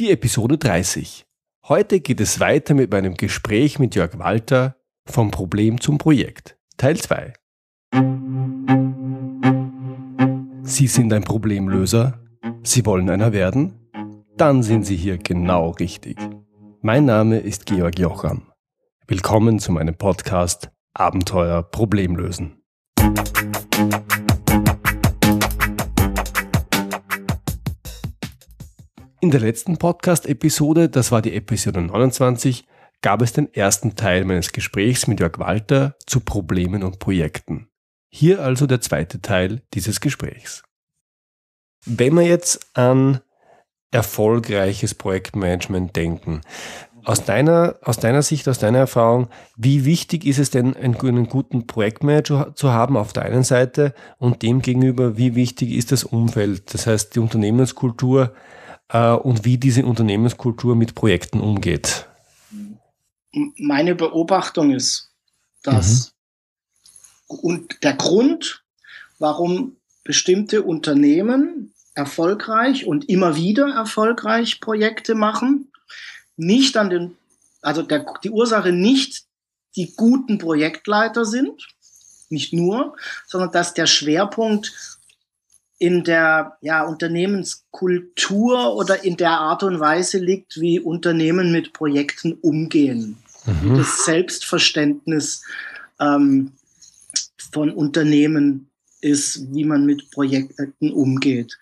die Episode 30. Heute geht es weiter mit meinem Gespräch mit Jörg Walter vom Problem zum Projekt. Teil 2. Sie sind ein Problemlöser? Sie wollen einer werden? Dann sind Sie hier genau richtig. Mein Name ist Georg Jocham. Willkommen zu meinem Podcast Abenteuer Problemlösen. In der letzten Podcast-Episode, das war die Episode 29, gab es den ersten Teil meines Gesprächs mit Jörg Walter zu Problemen und Projekten. Hier also der zweite Teil dieses Gesprächs. Wenn wir jetzt an erfolgreiches Projektmanagement denken, aus deiner, aus deiner Sicht, aus deiner Erfahrung, wie wichtig ist es denn, einen, guten Projektmanager zu haben auf der einen Seite und demgegenüber, wie wichtig ist das Umfeld, das heißt die Unternehmenskultur äh, und wie diese Unternehmenskultur mit Projekten umgeht? Meine Beobachtung ist, dass mhm. und der Grund, warum bestimmte Unternehmen erfolgreich und immer wieder erfolgreich Projekte machen, nicht an den, also der, die Ursache nicht die guten Projektleiter sind, nicht nur, sondern dass der Schwerpunkt in der ja, Unternehmenskultur oder in der Art und Weise liegt, wie Unternehmen mit Projekten umgehen. Mhm. Das Selbstverständnis ähm, von Unternehmen ist, wie man mit Projekten umgeht.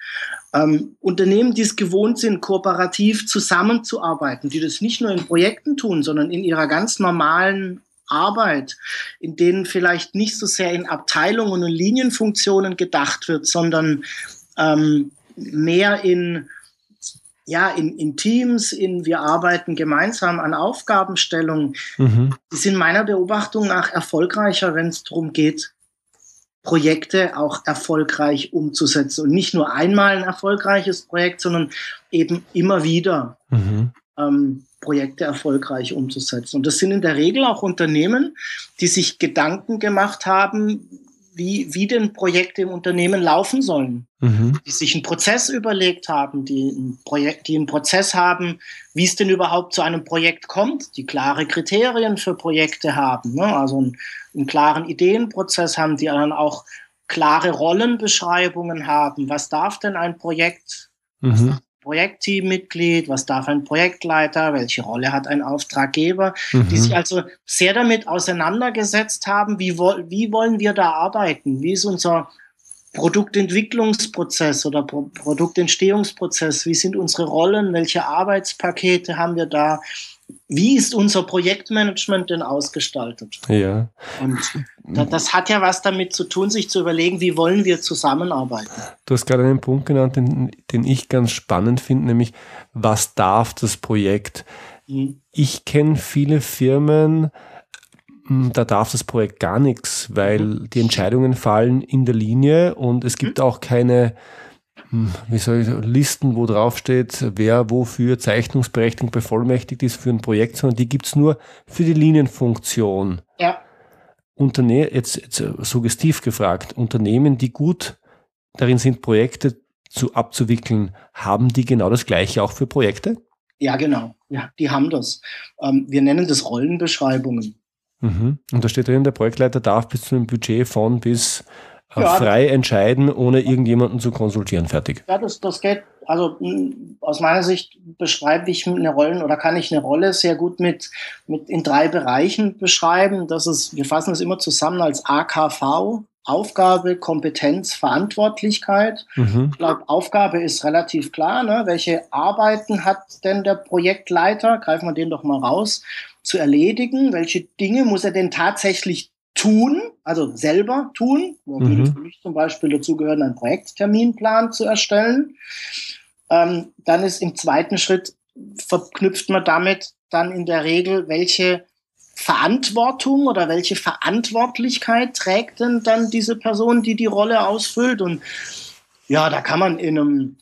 Ähm, Unternehmen, die es gewohnt sind, kooperativ zusammenzuarbeiten, die das nicht nur in Projekten tun, sondern in ihrer ganz normalen Arbeit, in denen vielleicht nicht so sehr in Abteilungen und Linienfunktionen gedacht wird, sondern ähm, mehr in ja, in, in Teams, in wir arbeiten gemeinsam an Aufgabenstellungen. Mhm. Die sind meiner Beobachtung nach erfolgreicher, wenn es darum geht, Projekte auch erfolgreich umzusetzen. Und nicht nur einmal ein erfolgreiches Projekt, sondern eben immer wieder. Mhm. Ähm, Projekte erfolgreich umzusetzen. Und das sind in der Regel auch Unternehmen, die sich Gedanken gemacht haben, wie, wie denn Projekte im Unternehmen laufen sollen. Mhm. Die sich einen Prozess überlegt haben, die, ein Projekt, die einen Prozess haben, wie es denn überhaupt zu einem Projekt kommt, die klare Kriterien für Projekte haben, ne? also einen, einen klaren Ideenprozess haben, die dann auch klare Rollenbeschreibungen haben. Was darf denn ein Projekt, mhm. Projektteammitglied, was darf ein Projektleiter, welche Rolle hat ein Auftraggeber, mhm. die sich also sehr damit auseinandergesetzt haben, wie, wie wollen wir da arbeiten, wie ist unser Produktentwicklungsprozess oder Pro Produktentstehungsprozess, wie sind unsere Rollen, welche Arbeitspakete haben wir da, wie ist unser Projektmanagement denn ausgestaltet? Ja. Und das hat ja was damit zu tun, sich zu überlegen, wie wollen wir zusammenarbeiten. Du hast gerade einen Punkt genannt, den, den ich ganz spannend finde, nämlich was darf das Projekt? Mhm. Ich kenne viele Firmen, hm, da darf das Projekt gar nichts, weil mhm. die Entscheidungen fallen in der Linie und es gibt mhm. auch keine wie soll ich, Listen, wo drauf steht, wer wofür Zeichnungsberechtigung bevollmächtigt ist für ein Projekt, sondern die gibt's nur für die Linienfunktion. Ja. Unterne jetzt, jetzt suggestiv gefragt, Unternehmen, die gut darin sind, Projekte zu abzuwickeln, haben die genau das Gleiche auch für Projekte? Ja, genau. Ja, die haben das. Ähm, wir nennen das Rollenbeschreibungen. Mhm. Und da steht drin, der Projektleiter darf bis zu einem Budget von bis ja, frei entscheiden, ohne irgendjemanden zu konsultieren. Fertig. Ja, das, das geht, also aus meiner Sicht beschreibe ich eine Rolle oder kann ich eine Rolle sehr gut mit, mit in drei Bereichen beschreiben. Das ist, wir fassen es immer zusammen als AKV, Aufgabe, Kompetenz, Verantwortlichkeit. Mhm. Ich glaube, Aufgabe ist relativ klar. Ne? Welche Arbeiten hat denn der Projektleiter? Greifen wir den doch mal raus zu erledigen. Welche Dinge muss er denn tatsächlich tun, also selber tun. Da mhm. würde für mich zum Beispiel dazu gehören, einen Projektterminplan zu erstellen. Ähm, dann ist im zweiten Schritt verknüpft man damit dann in der Regel, welche Verantwortung oder welche Verantwortlichkeit trägt denn dann diese Person, die die Rolle ausfüllt. Und ja, da kann man in einem,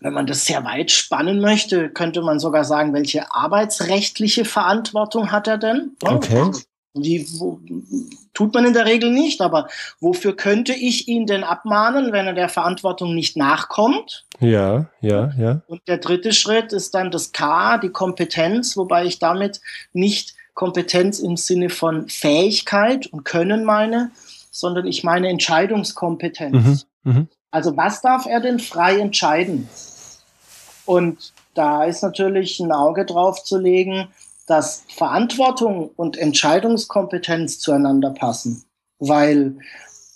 wenn man das sehr weit spannen möchte, könnte man sogar sagen, welche arbeitsrechtliche Verantwortung hat er denn? Okay. Die wo, tut man in der Regel nicht, aber wofür könnte ich ihn denn abmahnen, wenn er der Verantwortung nicht nachkommt? Ja, ja, ja. Und der dritte Schritt ist dann das K, die Kompetenz, wobei ich damit nicht Kompetenz im Sinne von Fähigkeit und Können meine, sondern ich meine Entscheidungskompetenz. Mhm, mh. Also was darf er denn frei entscheiden? Und da ist natürlich ein Auge drauf zu legen, dass Verantwortung und Entscheidungskompetenz zueinander passen. Weil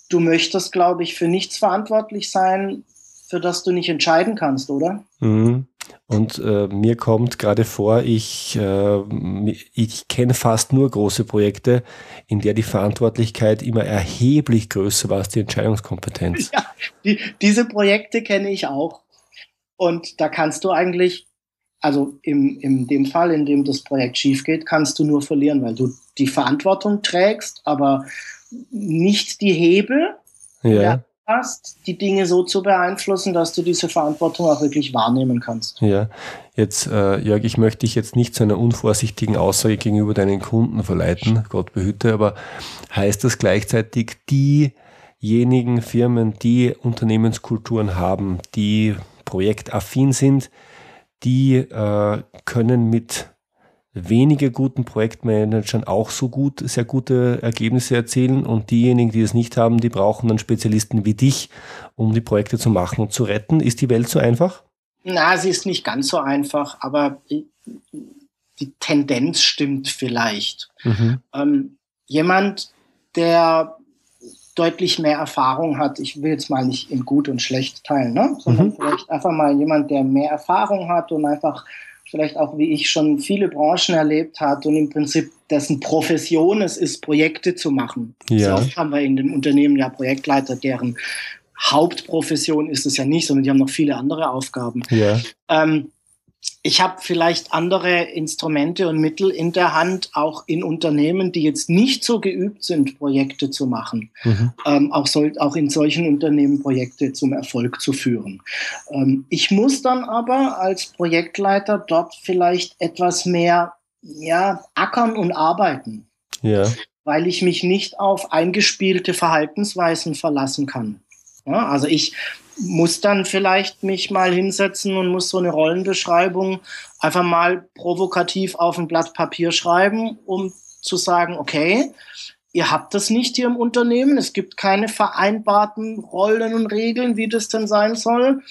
du möchtest, glaube ich, für nichts verantwortlich sein, für das du nicht entscheiden kannst, oder? Mhm. Und äh, mir kommt gerade vor, ich, äh, ich kenne fast nur große Projekte, in der die Verantwortlichkeit immer erheblich größer war als die Entscheidungskompetenz. Ja, die, diese Projekte kenne ich auch. Und da kannst du eigentlich, also im, in dem Fall, in dem das Projekt schief geht, kannst du nur verlieren, weil du die Verantwortung trägst, aber nicht die Hebel. Ja hast, die Dinge so zu beeinflussen, dass du diese Verantwortung auch wirklich wahrnehmen kannst. Ja, jetzt, äh, Jörg, ich möchte dich jetzt nicht zu einer unvorsichtigen Aussage gegenüber deinen Kunden verleiten, Gott behüte, aber heißt das gleichzeitig, diejenigen Firmen, die Unternehmenskulturen haben, die projektaffin sind, die äh, können mit wenige guten Projektmanagern auch so gut, sehr gute Ergebnisse erzielen und diejenigen, die es nicht haben, die brauchen dann Spezialisten wie dich, um die Projekte zu machen und zu retten. Ist die Welt so einfach? Na, sie ist nicht ganz so einfach, aber die Tendenz stimmt vielleicht. Mhm. Ähm, jemand, der deutlich mehr Erfahrung hat, ich will jetzt mal nicht in gut und schlecht teilen, ne? sondern mhm. vielleicht einfach mal jemand, der mehr Erfahrung hat und einfach vielleicht auch wie ich schon viele Branchen erlebt hat und im Prinzip dessen Profession es ist, Projekte zu machen. Ja. So oft haben wir in dem Unternehmen ja Projektleiter, deren Hauptprofession ist es ja nicht, sondern die haben noch viele andere Aufgaben. Ja. Ähm, ich habe vielleicht andere Instrumente und Mittel in der Hand, auch in Unternehmen, die jetzt nicht so geübt sind, Projekte zu machen, mhm. ähm, auch, soll, auch in solchen Unternehmen Projekte zum Erfolg zu führen. Ähm, ich muss dann aber als Projektleiter dort vielleicht etwas mehr ja, ackern und arbeiten, ja. weil ich mich nicht auf eingespielte Verhaltensweisen verlassen kann. Ja, also ich muss dann vielleicht mich mal hinsetzen und muss so eine Rollenbeschreibung einfach mal provokativ auf ein Blatt Papier schreiben, um zu sagen, okay, ihr habt das nicht hier im Unternehmen, es gibt keine vereinbarten Rollen und Regeln, wie das denn sein soll.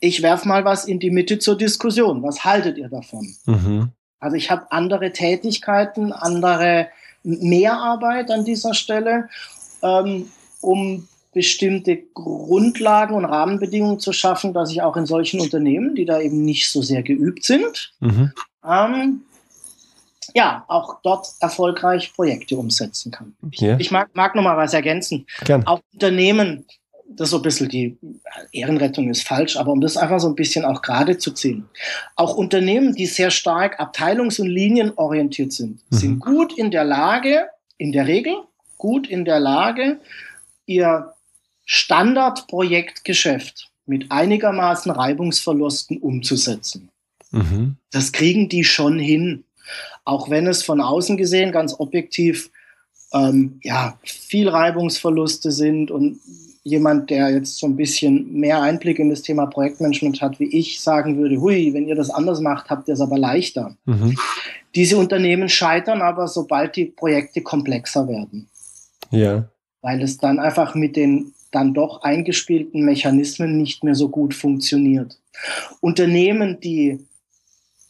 Ich werfe mal was in die Mitte zur Diskussion. Was haltet ihr davon? Mhm. Also ich habe andere Tätigkeiten, andere Mehrarbeit an dieser Stelle, ähm, um bestimmte Grundlagen und Rahmenbedingungen zu schaffen, dass ich auch in solchen Unternehmen, die da eben nicht so sehr geübt sind, mhm. ähm, ja, auch dort erfolgreich Projekte umsetzen kann. Yeah. Ich, mag, mag noch mal was ergänzen. Gern. Auch Unternehmen, das ist so ein bisschen die Ehrenrettung ist falsch, aber um das einfach so ein bisschen auch gerade zu ziehen. Auch Unternehmen, die sehr stark abteilungs- und linienorientiert sind, mhm. sind gut in der Lage, in der Regel gut in der Lage, ihr Standardprojektgeschäft mit einigermaßen Reibungsverlusten umzusetzen. Mhm. Das kriegen die schon hin. Auch wenn es von außen gesehen ganz objektiv ähm, ja, viel Reibungsverluste sind und jemand, der jetzt so ein bisschen mehr Einblick in das Thema Projektmanagement hat, wie ich, sagen würde, hui, wenn ihr das anders macht, habt ihr es aber leichter. Mhm. Diese Unternehmen scheitern aber, sobald die Projekte komplexer werden. Ja. Weil es dann einfach mit den dann doch eingespielten Mechanismen nicht mehr so gut funktioniert. Unternehmen, die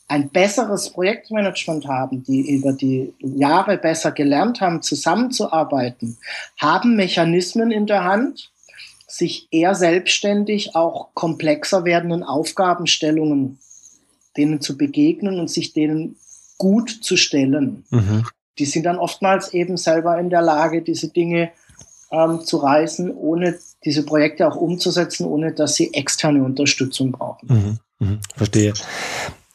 ein besseres Projektmanagement haben, die über die Jahre besser gelernt haben, zusammenzuarbeiten, haben Mechanismen in der Hand, sich eher selbstständig auch komplexer werdenden Aufgabenstellungen denen zu begegnen und sich denen gut zu stellen. Mhm. Die sind dann oftmals eben selber in der Lage, diese Dinge ähm, zu reißen, ohne diese Projekte auch umzusetzen, ohne dass sie externe Unterstützung brauchen. Mhm, mh, verstehe.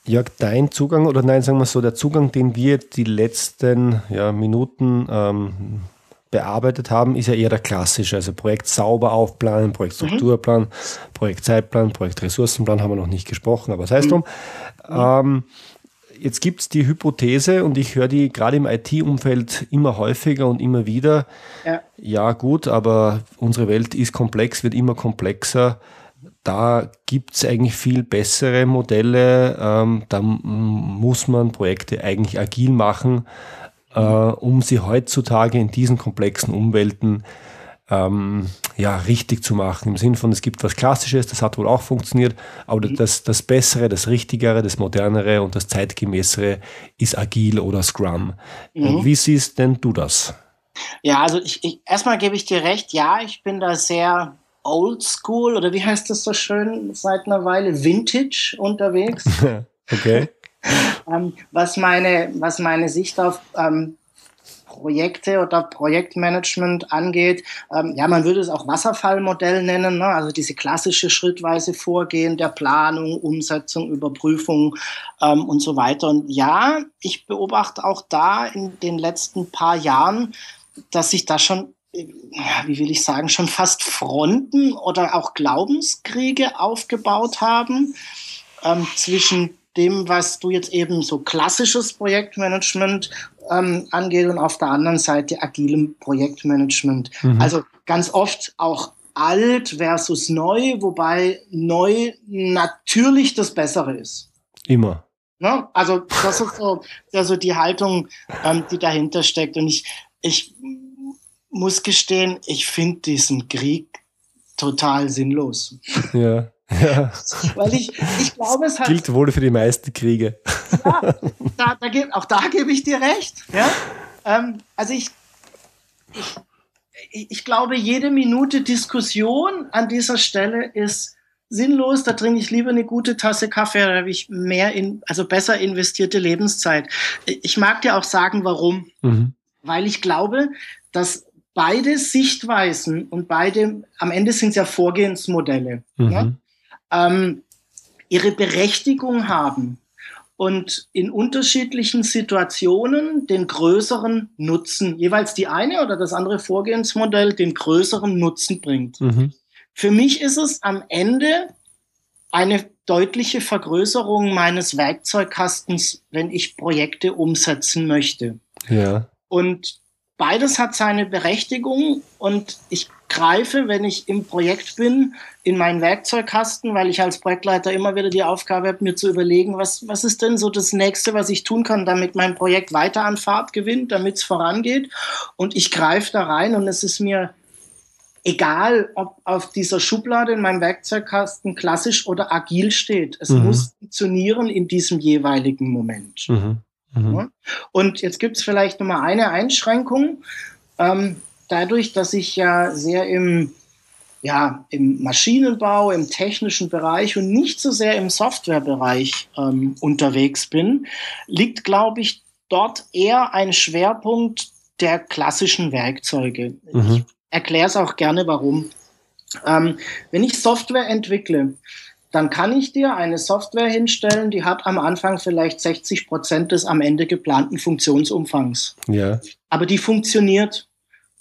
Jörg, dein Zugang oder nein, sagen wir so, der Zugang, den wir die letzten ja, Minuten ähm, bearbeitet haben, ist ja eher der klassische. Also Projekt sauber aufplanen, Projektstrukturplan, mhm. Projektzeitplan, Projektressourcenplan haben wir noch nicht gesprochen, aber sei es mhm. drum. Ähm, jetzt gibt es die Hypothese und ich höre die gerade im IT-Umfeld immer häufiger und immer wieder. Ja. ja, gut, aber unsere Welt ist komplex, wird immer komplexer. Da gibt es eigentlich viel bessere Modelle. Ähm, da muss man Projekte eigentlich agil machen, äh, um sie heutzutage in diesen komplexen Umwelten ähm, ja, richtig zu machen. Im Sinne von, es gibt was Klassisches, das hat wohl auch funktioniert, aber mhm. das, das Bessere, das Richtigere, das Modernere und das Zeitgemäßere ist Agil oder Scrum. Mhm. Wie siehst denn du das? Ja, also ich, ich, erstmal gebe ich dir recht, ja, ich bin da sehr oldschool oder wie heißt das so schön seit einer Weile, vintage unterwegs. okay. ähm, was, meine, was meine Sicht auf ähm, Projekte oder Projektmanagement angeht. Ähm, ja, man würde es auch Wasserfallmodell nennen, ne? also diese klassische schrittweise Vorgehen der Planung, Umsetzung, Überprüfung ähm, und so weiter. Und ja, ich beobachte auch da in den letzten paar Jahren, dass sich da schon wie will ich sagen, schon fast Fronten oder auch Glaubenskriege aufgebaut haben ähm, zwischen dem, was du jetzt eben so klassisches Projektmanagement ähm, angeht und auf der anderen Seite agilem Projektmanagement. Mhm. Also ganz oft auch alt versus neu, wobei neu natürlich das Bessere ist. Immer. Ne? Also das ist so also die Haltung, ähm, die dahinter steckt. Und ich, ich muss gestehen, ich finde diesen Krieg total sinnlos. Ja. Ja. Weil ich, ich glaube, es hat. Gilt wohl für die meisten Kriege. Ja, da, da, auch da gebe ich dir recht. Ja? Ähm, also ich, ich, ich glaube, jede Minute Diskussion an dieser Stelle ist sinnlos. Da trinke ich lieber eine gute Tasse Kaffee, da habe ich mehr in, also besser investierte Lebenszeit. Ich mag dir auch sagen, warum. Mhm. Weil ich glaube, dass beide Sichtweisen und beide, am Ende sind es ja Vorgehensmodelle. Mhm. Ne? Ähm, ihre Berechtigung haben und in unterschiedlichen Situationen den größeren Nutzen, jeweils die eine oder das andere Vorgehensmodell den größeren Nutzen bringt. Mhm. Für mich ist es am Ende eine deutliche Vergrößerung meines Werkzeugkastens, wenn ich Projekte umsetzen möchte. Ja. Und beides hat seine Berechtigung und ich greife, wenn ich im Projekt bin, in meinen Werkzeugkasten, weil ich als Projektleiter immer wieder die Aufgabe habe, mir zu überlegen, was, was ist denn so das Nächste, was ich tun kann, damit mein Projekt weiter an Fahrt gewinnt, damit es vorangeht. Und ich greife da rein und es ist mir egal, ob auf dieser Schublade in meinem Werkzeugkasten klassisch oder agil steht. Es mhm. muss funktionieren in diesem jeweiligen Moment. Mhm. Mhm. Und jetzt gibt es vielleicht noch mal eine Einschränkung. Ähm, dadurch, dass ich ja sehr im, ja, im Maschinenbau, im technischen Bereich und nicht so sehr im Softwarebereich ähm, unterwegs bin, liegt, glaube ich, dort eher ein Schwerpunkt der klassischen Werkzeuge. Mhm. Ich erkläre es auch gerne, warum. Ähm, wenn ich Software entwickle, dann kann ich dir eine Software hinstellen, die hat am Anfang vielleicht 60 Prozent des am Ende geplanten Funktionsumfangs. Ja. Aber die funktioniert.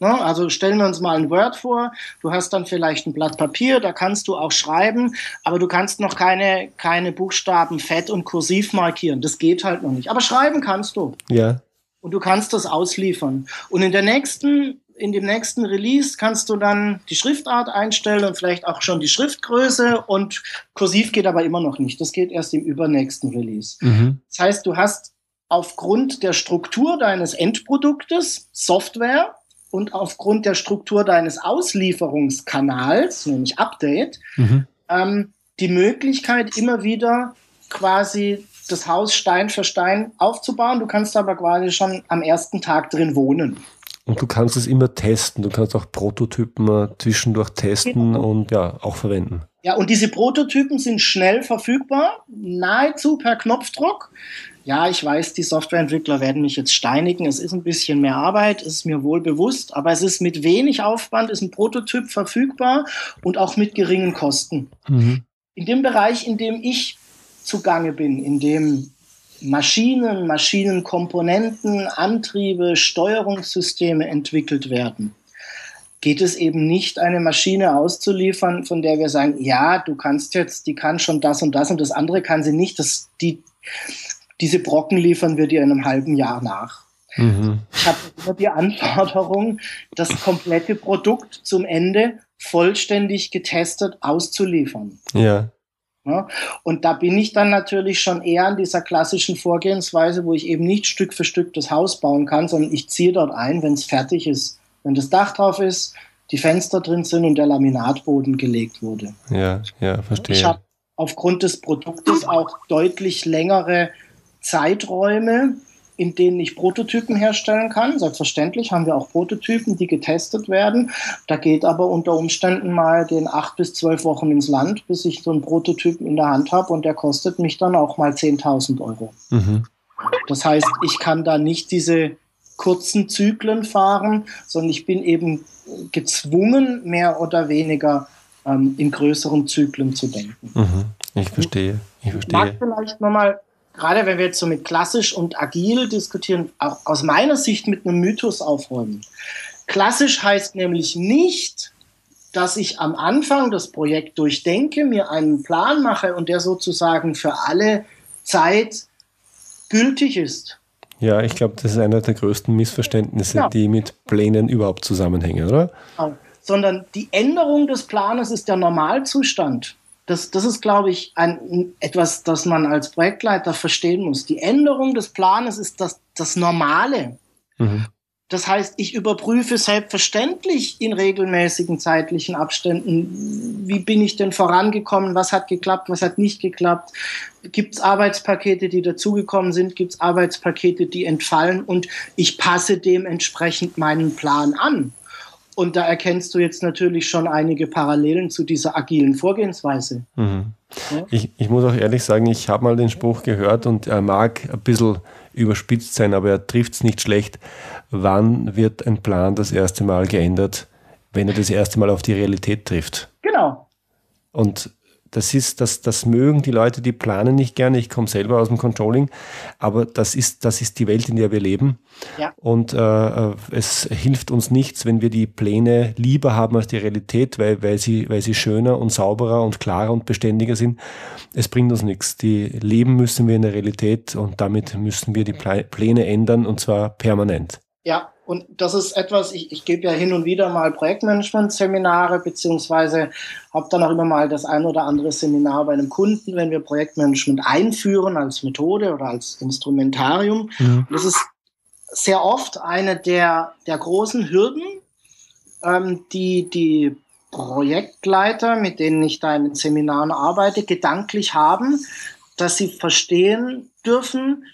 Ne? Also stellen wir uns mal ein Word vor, du hast dann vielleicht ein Blatt Papier, da kannst du auch schreiben, aber du kannst noch keine, keine Buchstaben fett und kursiv markieren. Das geht halt noch nicht. Aber schreiben kannst du. Ja. Und du kannst das ausliefern. Und in der nächsten in dem nächsten Release kannst du dann die Schriftart einstellen und vielleicht auch schon die Schriftgröße und kursiv geht aber immer noch nicht. Das geht erst im übernächsten Release. Mhm. Das heißt, du hast aufgrund der Struktur deines Endproduktes Software und aufgrund der Struktur deines Auslieferungskanals, nämlich Update, mhm. ähm, die Möglichkeit immer wieder quasi das Haus Stein für Stein aufzubauen. Du kannst aber quasi schon am ersten Tag drin wohnen. Und du kannst es immer testen. Du kannst auch Prototypen äh, zwischendurch testen genau. und ja, auch verwenden. Ja, und diese Prototypen sind schnell verfügbar, nahezu per Knopfdruck. Ja, ich weiß, die Softwareentwickler werden mich jetzt steinigen. Es ist ein bisschen mehr Arbeit, ist mir wohl bewusst, aber es ist mit wenig Aufwand, ist ein Prototyp verfügbar und auch mit geringen Kosten. Mhm. In dem Bereich, in dem ich zugange bin, in dem Maschinen, Maschinenkomponenten, Antriebe, Steuerungssysteme entwickelt werden, geht es eben nicht, eine Maschine auszuliefern, von der wir sagen, ja, du kannst jetzt, die kann schon das und das und das andere kann sie nicht. Das, die, diese Brocken liefern wir dir in einem halben Jahr nach. Mhm. Ich habe immer die Anforderung, das komplette Produkt zum Ende vollständig getestet auszuliefern. Ja. ja. Und da bin ich dann natürlich schon eher an dieser klassischen Vorgehensweise, wo ich eben nicht Stück für Stück das Haus bauen kann, sondern ich ziehe dort ein, wenn es fertig ist. Wenn das Dach drauf ist, die Fenster drin sind und der Laminatboden gelegt wurde. Ja, ja, verstehe. Ich habe aufgrund des Produktes auch deutlich längere Zeiträume, in denen ich Prototypen herstellen kann. Selbstverständlich haben wir auch Prototypen, die getestet werden. Da geht aber unter Umständen mal den acht bis zwölf Wochen ins Land, bis ich so einen Prototypen in der Hand habe und der kostet mich dann auch mal 10.000 Euro. Mhm. Das heißt, ich kann da nicht diese kurzen Zyklen fahren, sondern ich bin eben gezwungen, mehr oder weniger ähm, in größeren Zyklen zu denken. Mhm. Ich verstehe. Ich verstehe. Ich mag vielleicht nochmal gerade wenn wir jetzt so mit klassisch und agil diskutieren, auch aus meiner Sicht mit einem Mythos aufräumen. Klassisch heißt nämlich nicht, dass ich am Anfang das Projekt durchdenke, mir einen Plan mache und der sozusagen für alle Zeit gültig ist. Ja, ich glaube, das ist einer der größten Missverständnisse, ja. die mit Plänen überhaupt zusammenhängen, oder? Genau. Sondern die Änderung des Planes ist der Normalzustand das, das ist, glaube ich, ein, etwas, das man als Projektleiter verstehen muss. Die Änderung des Planes ist das, das Normale. Mhm. Das heißt, ich überprüfe selbstverständlich in regelmäßigen zeitlichen Abständen, wie bin ich denn vorangekommen, was hat geklappt, was hat nicht geklappt. Gibt es Arbeitspakete, die dazugekommen sind, gibt es Arbeitspakete, die entfallen und ich passe dementsprechend meinen Plan an. Und da erkennst du jetzt natürlich schon einige Parallelen zu dieser agilen Vorgehensweise. Mhm. Ja? Ich, ich, muss auch ehrlich sagen, ich habe mal den Spruch gehört und er mag ein bisschen überspitzt sein, aber er trifft es nicht schlecht. Wann wird ein Plan das erste Mal geändert, wenn er das erste Mal auf die Realität trifft? Genau. Und das ist, das, das mögen die Leute, die planen nicht gerne. Ich komme selber aus dem Controlling, aber das ist, das ist die Welt, in der wir leben. Ja. Und äh, es hilft uns nichts, wenn wir die Pläne lieber haben als die Realität, weil, weil, sie, weil sie schöner und sauberer und klarer und beständiger sind. Es bringt uns nichts. Die leben müssen wir in der Realität und damit müssen wir die Pläne ändern und zwar permanent. Ja, und das ist etwas, ich, ich gebe ja hin und wieder mal Projektmanagement-Seminare, beziehungsweise habe dann auch immer mal das ein oder andere Seminar bei einem Kunden, wenn wir Projektmanagement einführen als Methode oder als Instrumentarium. Mhm. Das ist sehr oft eine der, der großen Hürden, ähm, die die Projektleiter, mit denen ich da in den Seminaren arbeite, gedanklich haben, dass sie verstehen dürfen,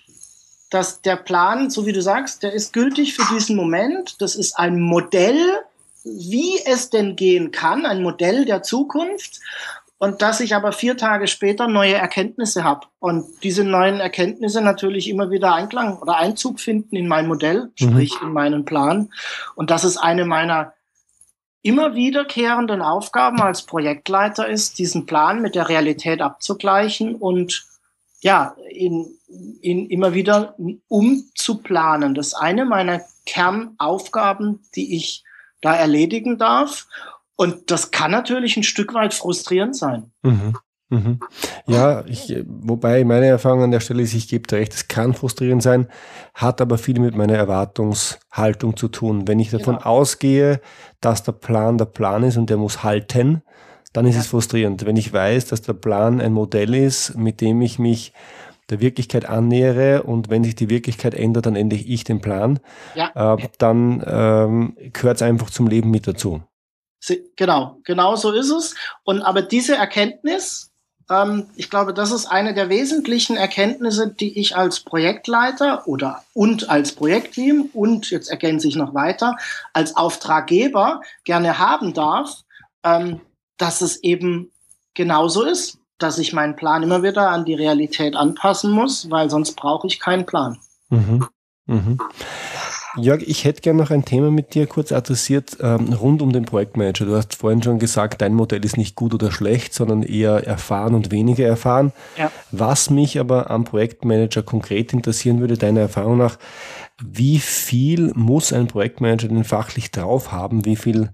dass der Plan, so wie du sagst, der ist gültig für diesen Moment. Das ist ein Modell, wie es denn gehen kann, ein Modell der Zukunft. Und dass ich aber vier Tage später neue Erkenntnisse habe. Und diese neuen Erkenntnisse natürlich immer wieder Einklang oder Einzug finden in mein Modell, mhm. sprich in meinen Plan. Und das ist eine meiner immer wiederkehrenden Aufgaben als Projektleiter ist, diesen Plan mit der Realität abzugleichen und ja, in, in immer wieder umzuplanen. Das ist eine meiner Kernaufgaben, die ich da erledigen darf. Und das kann natürlich ein Stück weit frustrierend sein. Mhm. Mhm. Ja, ich, wobei meine Erfahrung an der Stelle ist, ich gebe dir recht, es kann frustrierend sein, hat aber viel mit meiner Erwartungshaltung zu tun. Wenn ich davon genau. ausgehe, dass der Plan der Plan ist und der muss halten, dann ist ja. es frustrierend. Wenn ich weiß, dass der Plan ein Modell ist, mit dem ich mich der Wirklichkeit annähere und wenn sich die Wirklichkeit ändert, dann ändere ich den Plan, ja. äh, dann ähm, gehört es einfach zum Leben mit dazu. Genau, genau so ist es. Und aber diese Erkenntnis, ähm, ich glaube, das ist eine der wesentlichen Erkenntnisse, die ich als Projektleiter oder und als Projektteam und jetzt ergänze ich noch weiter als Auftraggeber gerne haben darf. Ähm, dass es eben genauso ist, dass ich meinen Plan immer wieder an die Realität anpassen muss, weil sonst brauche ich keinen Plan. Mhm. Mhm. Jörg, ich hätte gerne noch ein Thema mit dir kurz adressiert ähm, rund um den Projektmanager. Du hast vorhin schon gesagt, dein Modell ist nicht gut oder schlecht, sondern eher erfahren und weniger erfahren. Ja. Was mich aber am Projektmanager konkret interessieren würde, deiner Erfahrung nach, wie viel muss ein Projektmanager denn fachlich drauf haben? Wie viel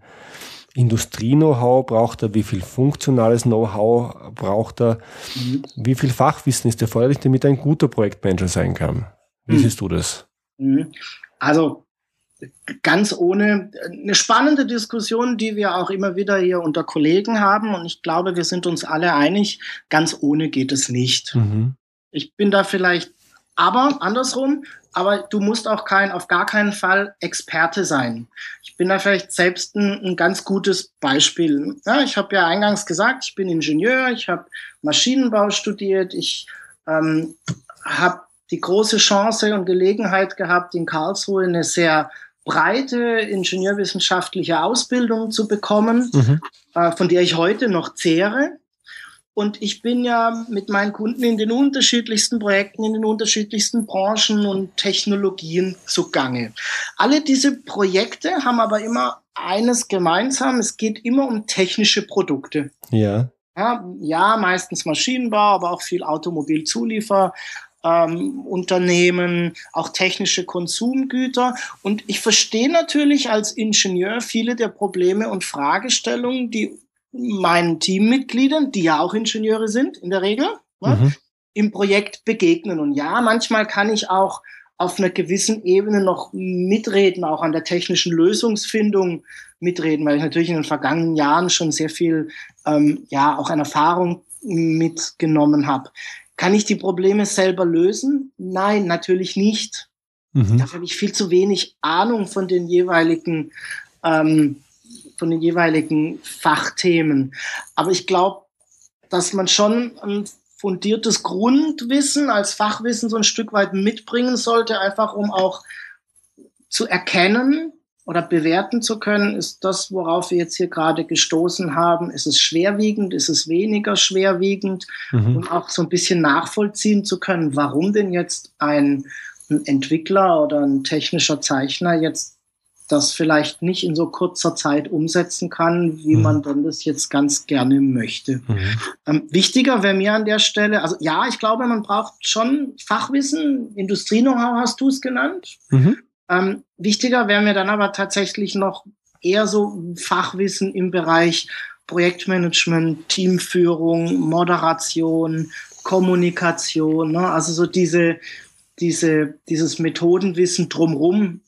Industrie-Know-how braucht er, wie viel funktionales Know-how braucht er, mhm. wie viel Fachwissen ist erforderlich, damit er ein guter Projektmanager sein kann. Wie mhm. siehst du das? Mhm. Also ganz ohne eine spannende Diskussion, die wir auch immer wieder hier unter Kollegen haben. Und ich glaube, wir sind uns alle einig, ganz ohne geht es nicht. Mhm. Ich bin da vielleicht, aber andersrum, aber du musst auch kein, auf gar keinen Fall Experte sein. Ich bin da vielleicht selbst ein, ein ganz gutes Beispiel. Ja, ich habe ja eingangs gesagt, ich bin Ingenieur, ich habe Maschinenbau studiert, ich ähm, habe die große Chance und Gelegenheit gehabt, in Karlsruhe eine sehr breite ingenieurwissenschaftliche Ausbildung zu bekommen, mhm. äh, von der ich heute noch zehre. Und ich bin ja mit meinen Kunden in den unterschiedlichsten Projekten, in den unterschiedlichsten Branchen und Technologien zugange. Alle diese Projekte haben aber immer eines gemeinsam. Es geht immer um technische Produkte. Ja. Ja, ja meistens Maschinenbau, aber auch viel Automobilzuliefer, ähm, Unternehmen, auch technische Konsumgüter. Und ich verstehe natürlich als Ingenieur viele der Probleme und Fragestellungen, die meinen Teammitgliedern, die ja auch Ingenieure sind in der Regel, ne, mhm. im Projekt begegnen. Und ja, manchmal kann ich auch auf einer gewissen Ebene noch mitreden, auch an der technischen Lösungsfindung mitreden, weil ich natürlich in den vergangenen Jahren schon sehr viel, ähm, ja, auch an Erfahrung mitgenommen habe. Kann ich die Probleme selber lösen? Nein, natürlich nicht. Mhm. Dafür habe ich viel zu wenig Ahnung von den jeweiligen, ähm, von den jeweiligen Fachthemen. Aber ich glaube, dass man schon ein fundiertes Grundwissen als Fachwissen so ein Stück weit mitbringen sollte, einfach um auch zu erkennen, oder bewerten zu können, ist das, worauf wir jetzt hier gerade gestoßen haben. Ist es schwerwiegend? Ist es weniger schwerwiegend? Mhm. Und auch so ein bisschen nachvollziehen zu können, warum denn jetzt ein, ein Entwickler oder ein technischer Zeichner jetzt das vielleicht nicht in so kurzer Zeit umsetzen kann, wie mhm. man dann das jetzt ganz gerne möchte. Mhm. Ähm, wichtiger wäre mir an der Stelle, also ja, ich glaube, man braucht schon Fachwissen, Industrie-Know-how hast du es genannt. Mhm. Ähm, wichtiger wäre mir dann aber tatsächlich noch eher so Fachwissen im Bereich Projektmanagement, Teamführung, Moderation, Kommunikation, ne? also so diese, diese, dieses Methodenwissen drumrum.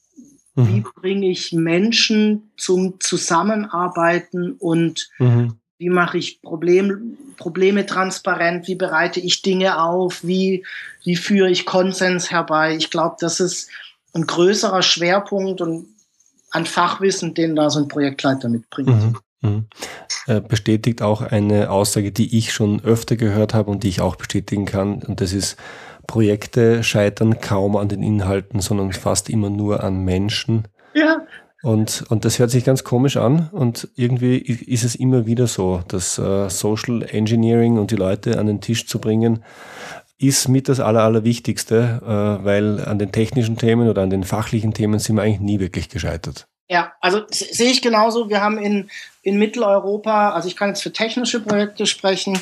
Mhm. Wie bringe ich Menschen zum Zusammenarbeiten und mhm. wie mache ich Problem, Probleme transparent? Wie bereite ich Dinge auf? Wie, wie führe ich Konsens herbei? Ich glaube, das ist ein größerer Schwerpunkt und an Fachwissen, den da so ein Projektleiter mitbringt. Mhm. Mhm. Äh, bestätigt auch eine Aussage, die ich schon öfter gehört habe und die ich auch bestätigen kann. Und das ist, Projekte scheitern kaum an den Inhalten, sondern fast immer nur an Menschen. Ja. Und, und das hört sich ganz komisch an und irgendwie ist es immer wieder so, dass äh, Social Engineering und die Leute an den Tisch zu bringen, ist mit das Aller, Allerwichtigste, äh, weil an den technischen Themen oder an den fachlichen Themen sind wir eigentlich nie wirklich gescheitert. Ja, also sehe ich genauso. Wir haben in, in Mitteleuropa, also ich kann jetzt für technische Projekte sprechen,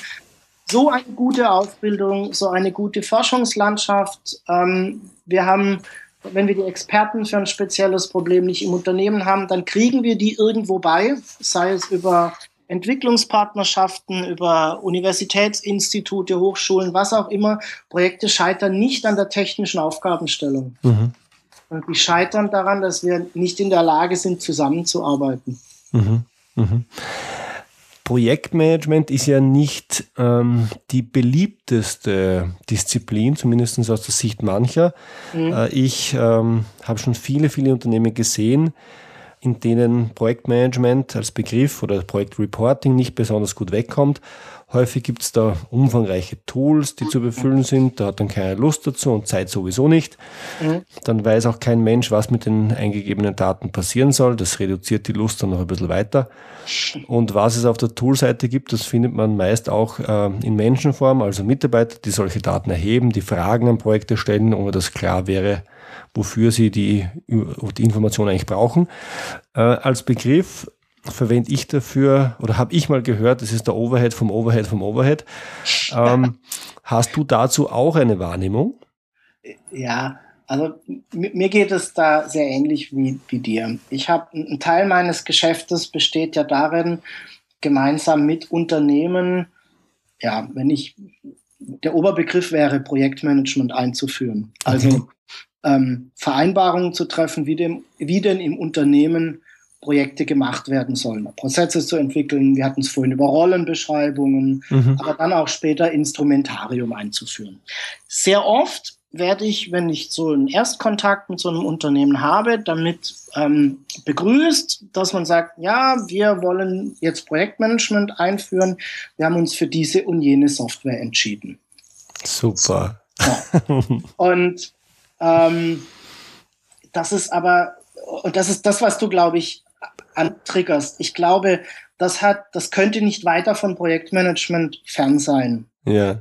so eine gute Ausbildung, so eine gute Forschungslandschaft. Ähm, wir haben, wenn wir die Experten für ein spezielles Problem nicht im Unternehmen haben, dann kriegen wir die irgendwo bei, sei es über Entwicklungspartnerschaften, über Universitätsinstitute, Hochschulen, was auch immer. Projekte scheitern nicht an der technischen Aufgabenstellung. Mhm. Und die scheitern daran, dass wir nicht in der Lage sind, zusammenzuarbeiten. Mhm. Mhm. Projektmanagement ist ja nicht ähm, die beliebteste Disziplin, zumindest aus der Sicht mancher. Mhm. Äh, ich ähm, habe schon viele, viele Unternehmen gesehen, in denen Projektmanagement als Begriff oder Projektreporting nicht besonders gut wegkommt. Häufig gibt es da umfangreiche Tools, die zu befüllen sind. Da hat dann keiner Lust dazu und Zeit sowieso nicht. Mhm. Dann weiß auch kein Mensch, was mit den eingegebenen Daten passieren soll. Das reduziert die Lust dann noch ein bisschen weiter. Und was es auf der Toolseite gibt, das findet man meist auch äh, in Menschenform, also Mitarbeiter, die solche Daten erheben, die Fragen an Projekte stellen, ohne dass klar wäre, wofür sie die, die Information eigentlich brauchen. Äh, als Begriff verwende ich dafür oder habe ich mal gehört, das ist der Overhead vom Overhead vom Overhead. Ähm, hast du dazu auch eine Wahrnehmung? Ja, also mir geht es da sehr ähnlich wie, wie dir. Ich habe ein Teil meines Geschäftes besteht ja darin, gemeinsam mit Unternehmen, ja, wenn ich der Oberbegriff wäre, Projektmanagement einzuführen. Also. Ähm, Vereinbarungen zu treffen, wie, dem, wie denn im Unternehmen Projekte gemacht werden sollen, Prozesse zu entwickeln. Wir hatten es vorhin über Rollenbeschreibungen, mhm. aber dann auch später Instrumentarium einzuführen. Sehr oft werde ich, wenn ich so einen Erstkontakt mit so einem Unternehmen habe, damit ähm, begrüßt, dass man sagt, ja, wir wollen jetzt Projektmanagement einführen. Wir haben uns für diese und jene Software entschieden. Super. Ja. Und ähm, das ist aber, und das ist das, was du, glaube ich, antriggerst. Ich glaube, das hat, das könnte nicht weiter von Projektmanagement fern sein. Ja.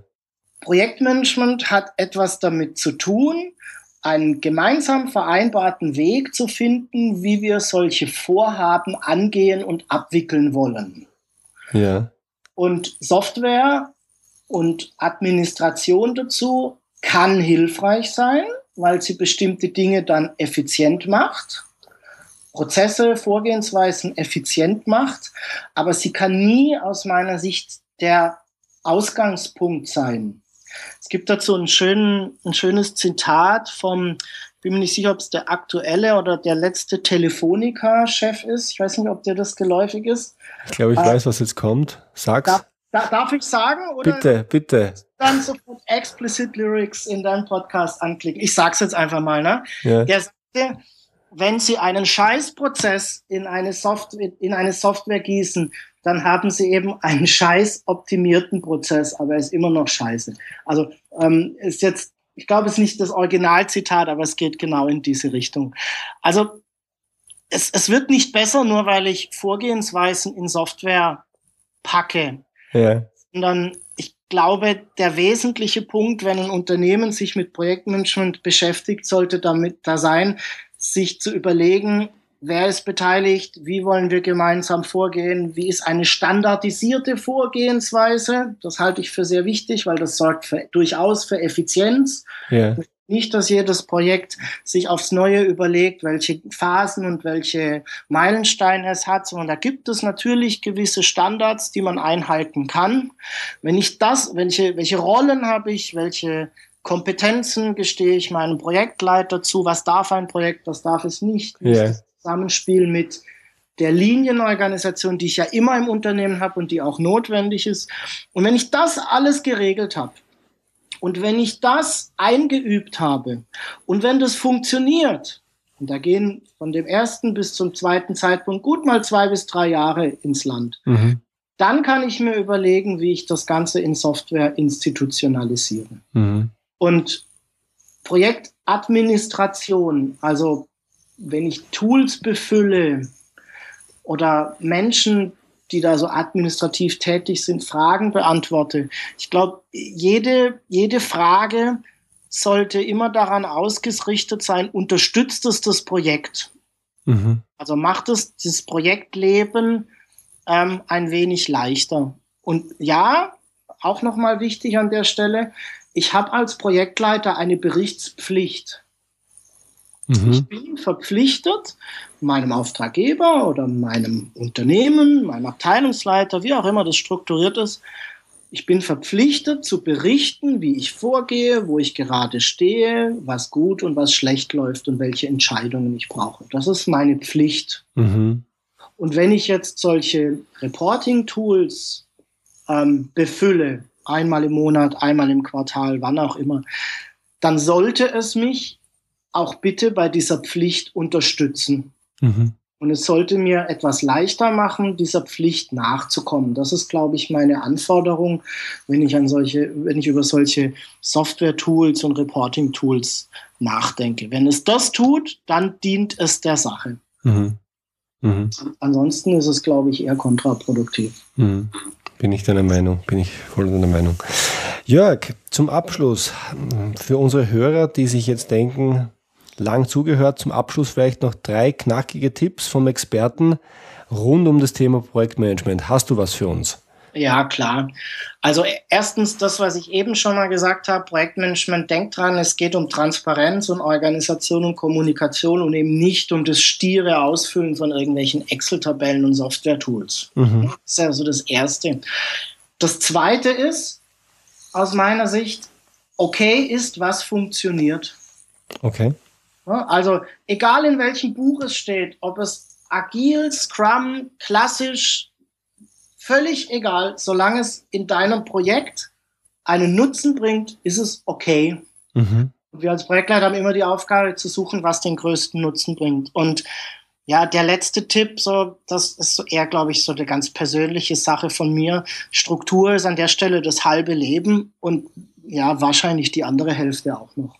Projektmanagement hat etwas damit zu tun, einen gemeinsam vereinbarten Weg zu finden, wie wir solche Vorhaben angehen und abwickeln wollen. Ja. Und Software und Administration dazu kann hilfreich sein, weil sie bestimmte Dinge dann effizient macht, Prozesse, Vorgehensweisen effizient macht, aber sie kann nie aus meiner Sicht der Ausgangspunkt sein. Es gibt dazu ein, schön, ein schönes Zitat vom, bin mir nicht sicher, ob es der aktuelle oder der letzte Telefonica-Chef ist. Ich weiß nicht, ob der das geläufig ist. Ich glaube, ich äh, weiß, was jetzt kommt. Sag's. Darf, da, darf ich sagen? Oder bitte, bitte. Dann sofort explicit Lyrics in deinem Podcast anklicken. Ich sag's jetzt einfach mal, ne? Ja. Der sagte, wenn Sie einen Scheißprozess in eine Software, in eine Software gießen, dann haben sie eben einen scheiß optimierten Prozess, aber er ist immer noch scheiße. Also ähm, ist jetzt, ich glaube, es ist nicht das Originalzitat, aber es geht genau in diese Richtung. Also es, es wird nicht besser, nur weil ich Vorgehensweisen in Software packe, ja. sondern ich glaube, der wesentliche Punkt, wenn ein Unternehmen sich mit Projektmanagement beschäftigt, sollte damit da sein, sich zu überlegen, Wer ist beteiligt? Wie wollen wir gemeinsam vorgehen? Wie ist eine standardisierte Vorgehensweise? Das halte ich für sehr wichtig, weil das sorgt für, durchaus für Effizienz. Ja. Nicht, dass jedes Projekt sich aufs Neue überlegt, welche Phasen und welche Meilensteine es hat, sondern da gibt es natürlich gewisse Standards, die man einhalten kann. Wenn ich das, welche, welche Rollen habe ich, welche Kompetenzen gestehe ich meinem Projektleiter zu, was darf ein Projekt, was darf es nicht, yeah. Zusammenspiel mit der Linienorganisation, die ich ja immer im Unternehmen habe und die auch notwendig ist. Und wenn ich das alles geregelt habe und wenn ich das eingeübt habe und wenn das funktioniert, und da gehen von dem ersten bis zum zweiten Zeitpunkt gut mal zwei bis drei Jahre ins Land, mhm. dann kann ich mir überlegen, wie ich das Ganze in Software institutionalisiere. Mhm. Und Projektadministration, also wenn ich Tools befülle oder Menschen, die da so administrativ tätig sind, Fragen beantworte. Ich glaube, jede, jede Frage sollte immer daran ausgerichtet sein, unterstützt es das Projekt? Mhm. Also macht es das Projektleben ähm, ein wenig leichter. Und ja, auch nochmal wichtig an der Stelle, ich habe als Projektleiter eine Berichtspflicht. Mhm. Ich bin verpflichtet, meinem Auftraggeber oder meinem Unternehmen, meinem Abteilungsleiter, wie auch immer das strukturiert ist, ich bin verpflichtet zu berichten, wie ich vorgehe, wo ich gerade stehe, was gut und was schlecht läuft und welche Entscheidungen ich brauche. Das ist meine Pflicht. Mhm. Und wenn ich jetzt solche Reporting-Tools ähm, befülle, einmal im Monat, einmal im Quartal, wann auch immer, dann sollte es mich auch bitte bei dieser Pflicht unterstützen. Mhm. Und es sollte mir etwas leichter machen, dieser Pflicht nachzukommen. Das ist, glaube ich, meine Anforderung, wenn ich an solche, wenn ich über solche Software-Tools und Reporting-Tools nachdenke. Wenn es das tut, dann dient es der Sache. Mhm. Mhm. Ansonsten ist es, glaube ich, eher kontraproduktiv. Mhm. Bin ich deiner Meinung, bin ich voll deiner Meinung. Jörg, zum Abschluss, für unsere Hörer, die sich jetzt denken, lang zugehört. Zum Abschluss vielleicht noch drei knackige Tipps vom Experten rund um das Thema Projektmanagement. Hast du was für uns? Ja, klar. Also erstens das, was ich eben schon mal gesagt habe, Projektmanagement denkt dran, es geht um Transparenz und Organisation und Kommunikation und eben nicht um das stiere Ausfüllen von irgendwelchen Excel-Tabellen und Software-Tools. Mhm. Das ist also das Erste. Das Zweite ist, aus meiner Sicht, okay ist, was funktioniert. Okay. Also egal in welchem Buch es steht, ob es agil, Scrum, klassisch, völlig egal, solange es in deinem Projekt einen Nutzen bringt, ist es okay. Mhm. Wir als Projektleiter haben immer die Aufgabe zu suchen, was den größten Nutzen bringt. Und ja, der letzte Tipp, so, das ist so eher, glaube ich, so eine ganz persönliche Sache von mir. Struktur ist an der Stelle das halbe Leben und ja, wahrscheinlich die andere Hälfte auch noch.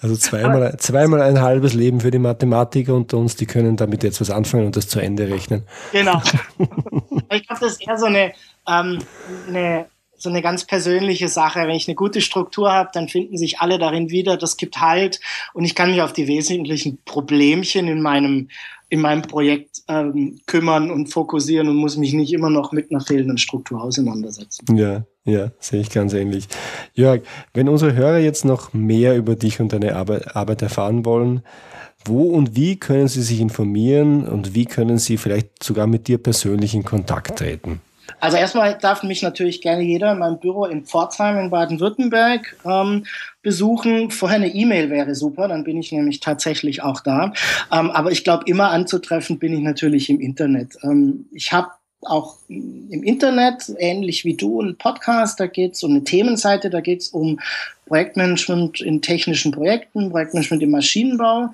Also zweimal, zweimal ein halbes Leben für die Mathematiker unter uns, die können damit jetzt was anfangen und das zu Ende rechnen. Genau. ich glaube, das ist eher so eine, ähm, eine, so eine ganz persönliche Sache. Wenn ich eine gute Struktur habe, dann finden sich alle darin wieder. Das gibt Halt und ich kann mich auf die wesentlichen Problemchen in meinem in meinem Projekt ähm, kümmern und fokussieren und muss mich nicht immer noch mit einer fehlenden Struktur auseinandersetzen. Ja, ja, sehe ich ganz ähnlich. Jörg, wenn unsere Hörer jetzt noch mehr über dich und deine Arbeit, Arbeit erfahren wollen, wo und wie können sie sich informieren und wie können sie vielleicht sogar mit dir persönlich in Kontakt treten? Also erstmal darf mich natürlich gerne jeder in meinem Büro in Pforzheim in Baden-Württemberg ähm, besuchen. Vorher eine E-Mail wäre super, dann bin ich nämlich tatsächlich auch da. Ähm, aber ich glaube, immer anzutreffen bin ich natürlich im Internet. Ähm, ich habe auch im Internet, ähnlich wie du, einen Podcast, da geht es um eine Themenseite, da geht es um Projektmanagement in technischen Projekten, Projektmanagement im Maschinenbau.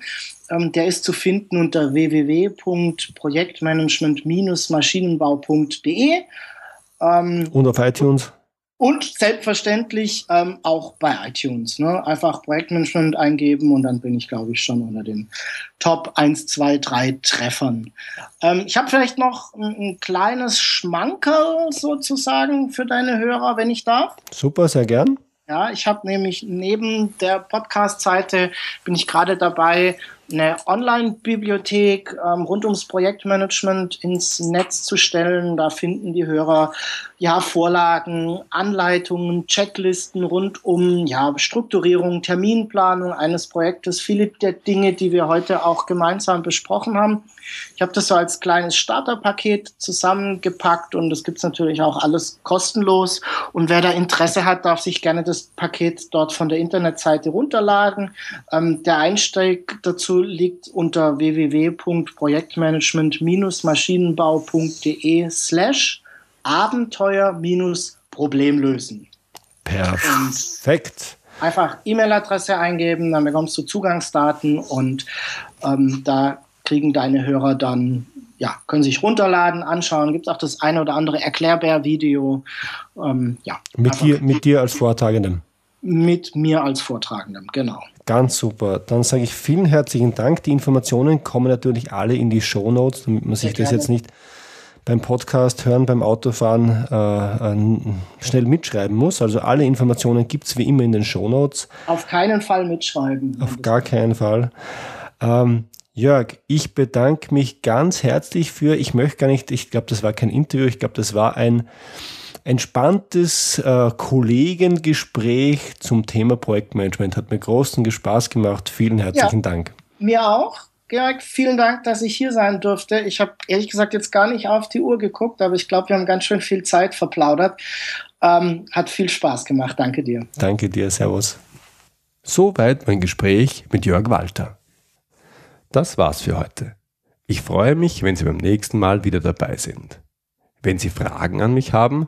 Ähm, der ist zu finden unter www.projektmanagement-maschinenbau.de. Ähm, Und auf iTunes? Und selbstverständlich ähm, auch bei iTunes. Ne? Einfach Projektmanagement eingeben und dann bin ich, glaube ich, schon unter den Top 1, 2, 3 Treffern. Ähm, ich habe vielleicht noch ein, ein, kleines Schmankerl sozusagen für deine Hörer, wenn ich darf. Super, sehr gern. Ja, ich habe nämlich neben der Podcast-Seite bin ich gerade dabei, eine Online-Bibliothek ähm, rund ums Projektmanagement ins Netz zu stellen. Da finden die Hörer ja Vorlagen, Anleitungen, Checklisten rund um ja Strukturierung, Terminplanung eines Projektes, viele der Dinge, die wir heute auch gemeinsam besprochen haben. Ich habe das so als kleines Starterpaket zusammengepackt und das gibt's natürlich auch alles kostenlos. Und wer da Interesse hat, darf sich gerne das Paket dort von der Internetseite runterladen. Ähm, der Einstieg dazu liegt unter www.projektmanagement-maschinenbau.de slash Abenteuer-Problemlösen. Perfekt. einfach E-Mail-Adresse eingeben, dann bekommst du Zugangsdaten und ähm, da kriegen deine Hörer dann, ja, können sich runterladen, anschauen. Gibt es auch das eine oder andere Erklärbär-Video. Ähm, ja, mit, dir, mit dir als Vortragendem? Mit mir als Vortragendem, genau. Ganz super. Dann sage ich vielen herzlichen Dank. Die Informationen kommen natürlich alle in die Show Notes, damit man sich Sehr das gerne. jetzt nicht beim Podcast hören, beim Autofahren äh, schnell mitschreiben muss. Also alle Informationen gibt es wie immer in den Show Notes. Auf keinen Fall mitschreiben. Auf gar keinen Fall. Ähm, Jörg, ich bedanke mich ganz herzlich für, ich möchte gar nicht, ich glaube, das war kein Interview, ich glaube, das war ein entspanntes äh, Kollegengespräch zum Thema Projektmanagement. Hat mir großen Spaß gemacht. Vielen herzlichen ja, Dank. Mir auch. Georg, vielen Dank, dass ich hier sein durfte. Ich habe ehrlich gesagt jetzt gar nicht auf die Uhr geguckt, aber ich glaube, wir haben ganz schön viel Zeit verplaudert. Ähm, hat viel Spaß gemacht. Danke dir. Danke dir. Servus. Soweit mein Gespräch mit Jörg Walter. Das war's für heute. Ich freue mich, wenn Sie beim nächsten Mal wieder dabei sind. Wenn Sie Fragen an mich haben,